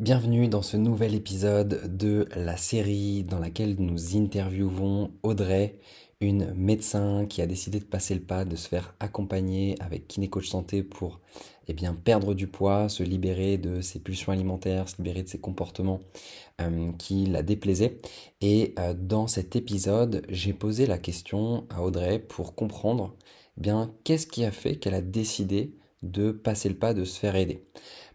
Bienvenue dans ce nouvel épisode de la série dans laquelle nous interviewons Audrey, une médecin qui a décidé de passer le pas, de se faire accompagner avec Kinécoach Santé pour eh bien, perdre du poids, se libérer de ses pulsions alimentaires, se libérer de ses comportements euh, qui la déplaisaient. Et euh, dans cet épisode, j'ai posé la question à Audrey pour comprendre eh bien, qu'est-ce qui a fait qu'elle a décidé de passer le pas, de se faire aider.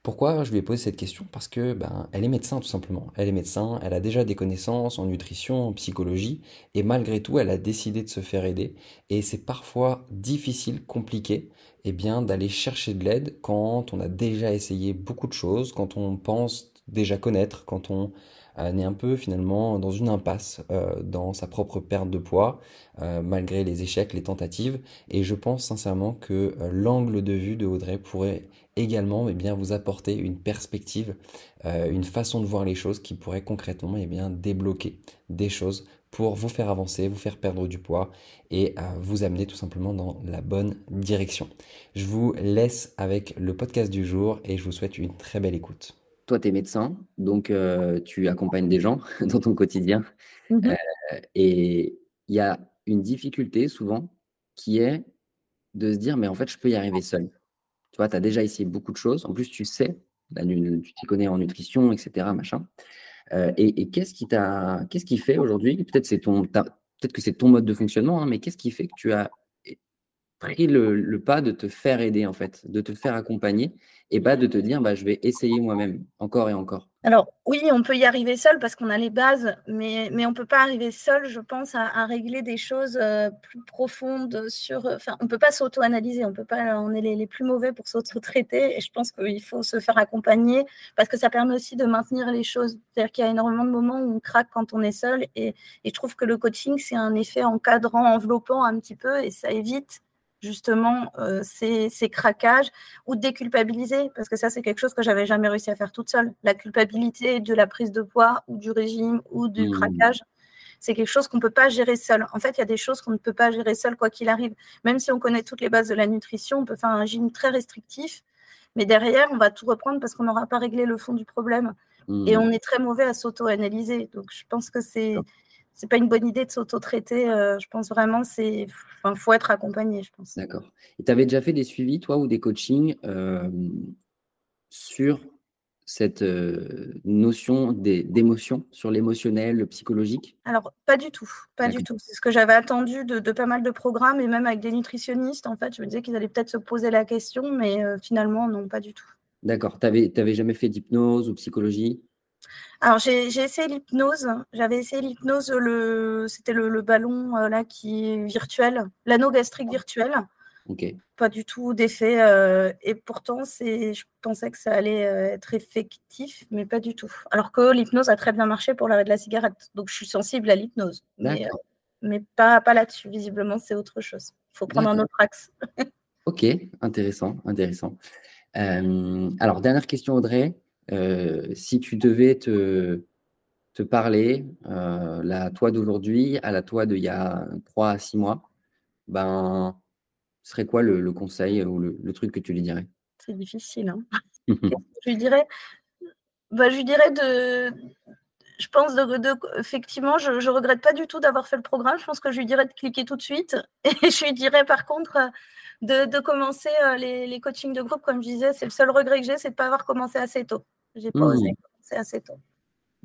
Pourquoi je lui ai posé cette question? Parce que ben, elle est médecin tout simplement. Elle est médecin, elle a déjà des connaissances en nutrition, en psychologie, et malgré tout, elle a décidé de se faire aider. Et c'est parfois difficile, compliqué, eh bien, d'aller chercher de l'aide quand on a déjà essayé beaucoup de choses, quand on pense déjà connaître, quand on est un peu finalement dans une impasse euh, dans sa propre perte de poids, euh, malgré les échecs, les tentatives. Et je pense sincèrement que euh, l'angle de vue de Audrey pourrait également eh bien, vous apporter une perspective, une façon de voir les choses qui pourrait concrètement eh bien, débloquer des choses pour vous faire avancer, vous faire perdre du poids et vous amener tout simplement dans la bonne direction. Je vous laisse avec le podcast du jour et je vous souhaite une très belle écoute toi, tu es médecin, donc tu accompagnes des gens dans ton quotidien. Mmh et il y a une difficulté souvent qui est de se dire, mais en fait, je peux y arriver seul. Tu vois, tu as déjà essayé beaucoup de choses. En plus, tu sais, tu t'y connais en nutrition, etc. Machin. et, qu'est-ce qui t'a, qu'est-ce qui fait aujourd'hui Peut-être c'est ton, peut-être que c'est ton mode de fonctionnement, hein, mais qu'est-ce qui fait que tu as pris le, pas de te faire aider, en fait, de te faire accompagner et pas de te dire, bah, je vais essayer moi-même, encore et encore. Alors oui, on peut y arriver seul parce qu'on a les bases, mais, mais on ne peut pas arriver seul, je pense, à, régler des choses euh, plus profondes sur... On ne peut pas s'auto-analyser, on peut pas, on est les, plus mauvais pour s'auto-traiter et je pense qu'il faut se faire accompagner parce que ça permet aussi de maintenir les choses. C'est-à-dire qu'il y a énormément de moments où on craque quand on est seul et je trouve que le coaching, c'est un effet encadrant, enveloppant un petit peu et ça évite justement euh, ces, craquages ou déculpabiliser, parce que ça, c'est quelque chose que j'avais jamais réussi à faire toute seule. La culpabilité de la prise de poids ou du régime ou du mmh. craquage, c'est quelque chose qu'on ne peut pas gérer seul. En fait, il y a des choses qu'on ne peut pas gérer seul, quoi qu'il arrive. Même si on connaît toutes les bases de la nutrition, on peut faire un régime très restrictif, mais derrière, on va tout reprendre parce qu'on n'aura pas réglé le fond du problème. Et mmh. on est très mauvais à s'auto-analyser. Donc, je pense que c'est c'est pas une bonne idée de s'auto-traiter. Euh, je pense vraiment c'est enfin, faut être accompagné, je pense. D'accord. Et tu avais déjà fait des suivis, toi, ou des coachings euh, sur cette euh, notion d'émotion, sur l'émotionnel, le psychologique? Alors, pas du tout. Pas du tout. C'est ce que j'avais attendu de, pas mal de programmes et même avec des nutritionnistes. En fait, je me disais qu'ils allaient peut-être se poser la question, mais finalement, non, pas du tout. D'accord. Tu n'avais jamais fait d'hypnose ou psychologie? Alors, j'ai essayé l'hypnose. J'avais essayé l'hypnose, le, c'était le, ballon euh, là qui est virtuel, l'anneau gastrique virtuel. Pas du tout d'effet. Euh, et pourtant, je pensais que ça allait euh, être effectif, mais pas du tout. Alors que l'hypnose a très bien marché pour l'arrêt de la cigarette. Donc, je suis sensible à l'hypnose. Mais, mais, pas, pas là-dessus. Visiblement, c'est autre chose. Il faut prendre un autre axe. ok, intéressant, intéressant. alors, dernière question, Audrey. Euh, si tu devais te, te parler, euh, la toi d'aujourd'hui à la toi d'il y a 3 à 6 mois, ben, ce serait quoi le, conseil ou le, truc que tu lui dirais? C'est difficile. Hein je lui dirais, bah, je lui dirais de. Je pense de, effectivement, je ne regrette pas du tout d'avoir fait le programme. Je pense que je lui dirais de cliquer tout de suite. Et je lui dirais par contre de, commencer euh, les, les coachings de groupe, comme je disais. C'est le seul regret que j'ai, c'est de ne pas avoir commencé assez tôt. J'ai pas osé mmh. assez tôt.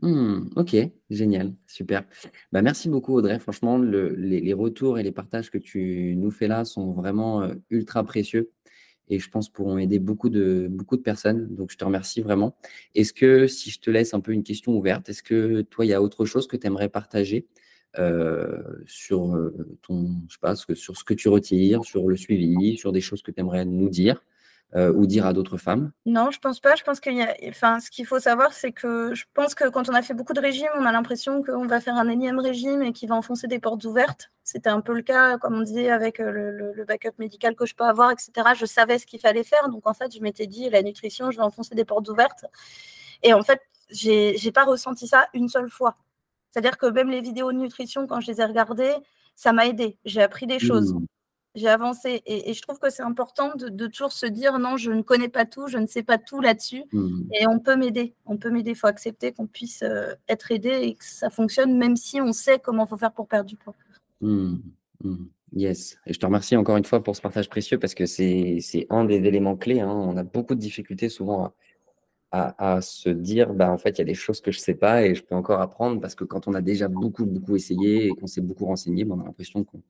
Mmh, ok, génial, super. Bah, merci beaucoup Audrey. Franchement, les, retours et les partages que tu nous fais là sont vraiment euh, ultra précieux et je pense pourront aider beaucoup de, beaucoup de personnes. Donc, je te remercie vraiment. Est-ce que, si je te laisse un peu une question ouverte, est-ce que toi, il y a autre chose que tu aimerais partager euh, sur, euh, ton, je sais pas, sur ce que tu retires, sur le suivi, sur des choses que tu aimerais nous dire? Euh, ou dire à d'autres femmes? Non, je pense pas. Je pense qu'il y a, enfin, ce qu'il faut savoir, c'est que je pense que quand on a fait beaucoup de régimes, on a l'impression qu'on va faire un énième régime et qu'il va enfoncer des portes ouvertes. C'était un peu le cas, comme on disait, avec euh, le, backup médical que je peux avoir, etc. Je savais ce qu'il fallait faire, donc en fait, je m'étais dit la nutrition, je vais enfoncer des portes ouvertes. Et en fait, j'ai, j'ai pas ressenti ça une seule fois. C'est-à-dire que même les vidéos de nutrition, quand je les ai regardées, ça m'a aidé. J'ai appris des choses. Mmh. J'ai avancé. Et, je trouve que c'est important de, toujours se dire non, je ne connais pas tout, je ne sais pas tout là-dessus. Mmh. Et on peut m'aider. On peut m'aider. Il faut accepter qu'on puisse euh, être aidé et que ça fonctionne, même si on sait comment il faut faire pour perdre du poids. Mmh. Mmh. Yes. Et je te remercie encore une fois pour ce partage précieux parce que c'est un des éléments clés. Hein. On a beaucoup de difficultés souvent à, à, se dire bah, en fait, il y a des choses que je ne sais pas et je peux encore apprendre parce que quand on a déjà beaucoup, beaucoup essayé et qu'on s'est beaucoup renseigné, bah, on a l'impression qu'on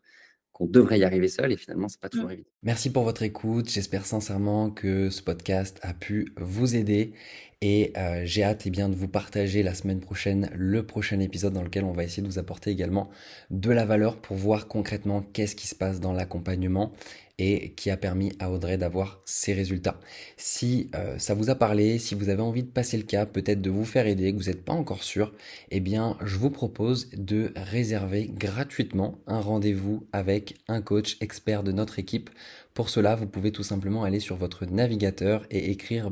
on devrait y arriver seul et finalement, c'est pas toujours mmh. évident. Merci pour votre écoute. J'espère sincèrement que ce podcast a pu vous aider et euh, j'ai hâte eh bien, de vous partager la semaine prochaine le prochain épisode dans lequel on va essayer de vous apporter également de la valeur pour voir concrètement qu'est-ce qui se passe dans l'accompagnement et qui a permis à Audrey d'avoir ses résultats. Si euh, ça vous a parlé, si vous avez envie de passer le cap, peut-être de vous faire aider, que vous n'êtes pas encore sûr, eh bien je vous propose de réserver gratuitement un rendez-vous avec un coach expert de notre équipe. Pour cela, vous pouvez tout simplement aller sur votre navigateur et écrire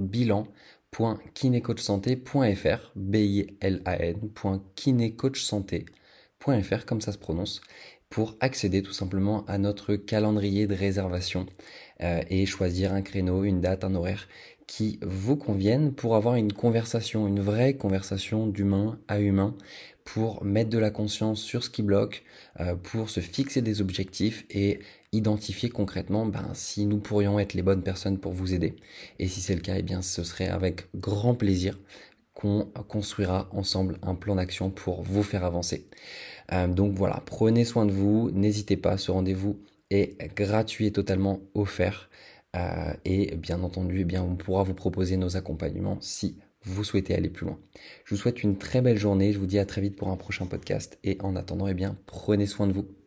bilan.kinecoachsanté.fr, b i l a n.kinecoachsanté.fr comme ça se prononce pour accéder tout simplement à notre calendrier de réservation euh, et choisir un créneau, une date, un horaire qui vous conviennent pour avoir une conversation, une vraie conversation d'humain à humain, pour mettre de la conscience sur ce qui bloque, euh, pour se fixer des objectifs et identifier concrètement ben, si nous pourrions être les bonnes personnes pour vous aider. Et si c'est le cas, eh bien, ce serait avec grand plaisir qu'on construira ensemble un plan d'action pour vous faire avancer. Euh, donc voilà, prenez soin de vous, n'hésitez pas, ce rendez-vous est gratuit et totalement offert. Euh, et bien entendu, eh bien, on pourra vous proposer nos accompagnements si vous souhaitez aller plus loin. Je vous souhaite une très belle journée, je vous dis à très vite pour un prochain podcast et en attendant, eh bien, prenez soin de vous.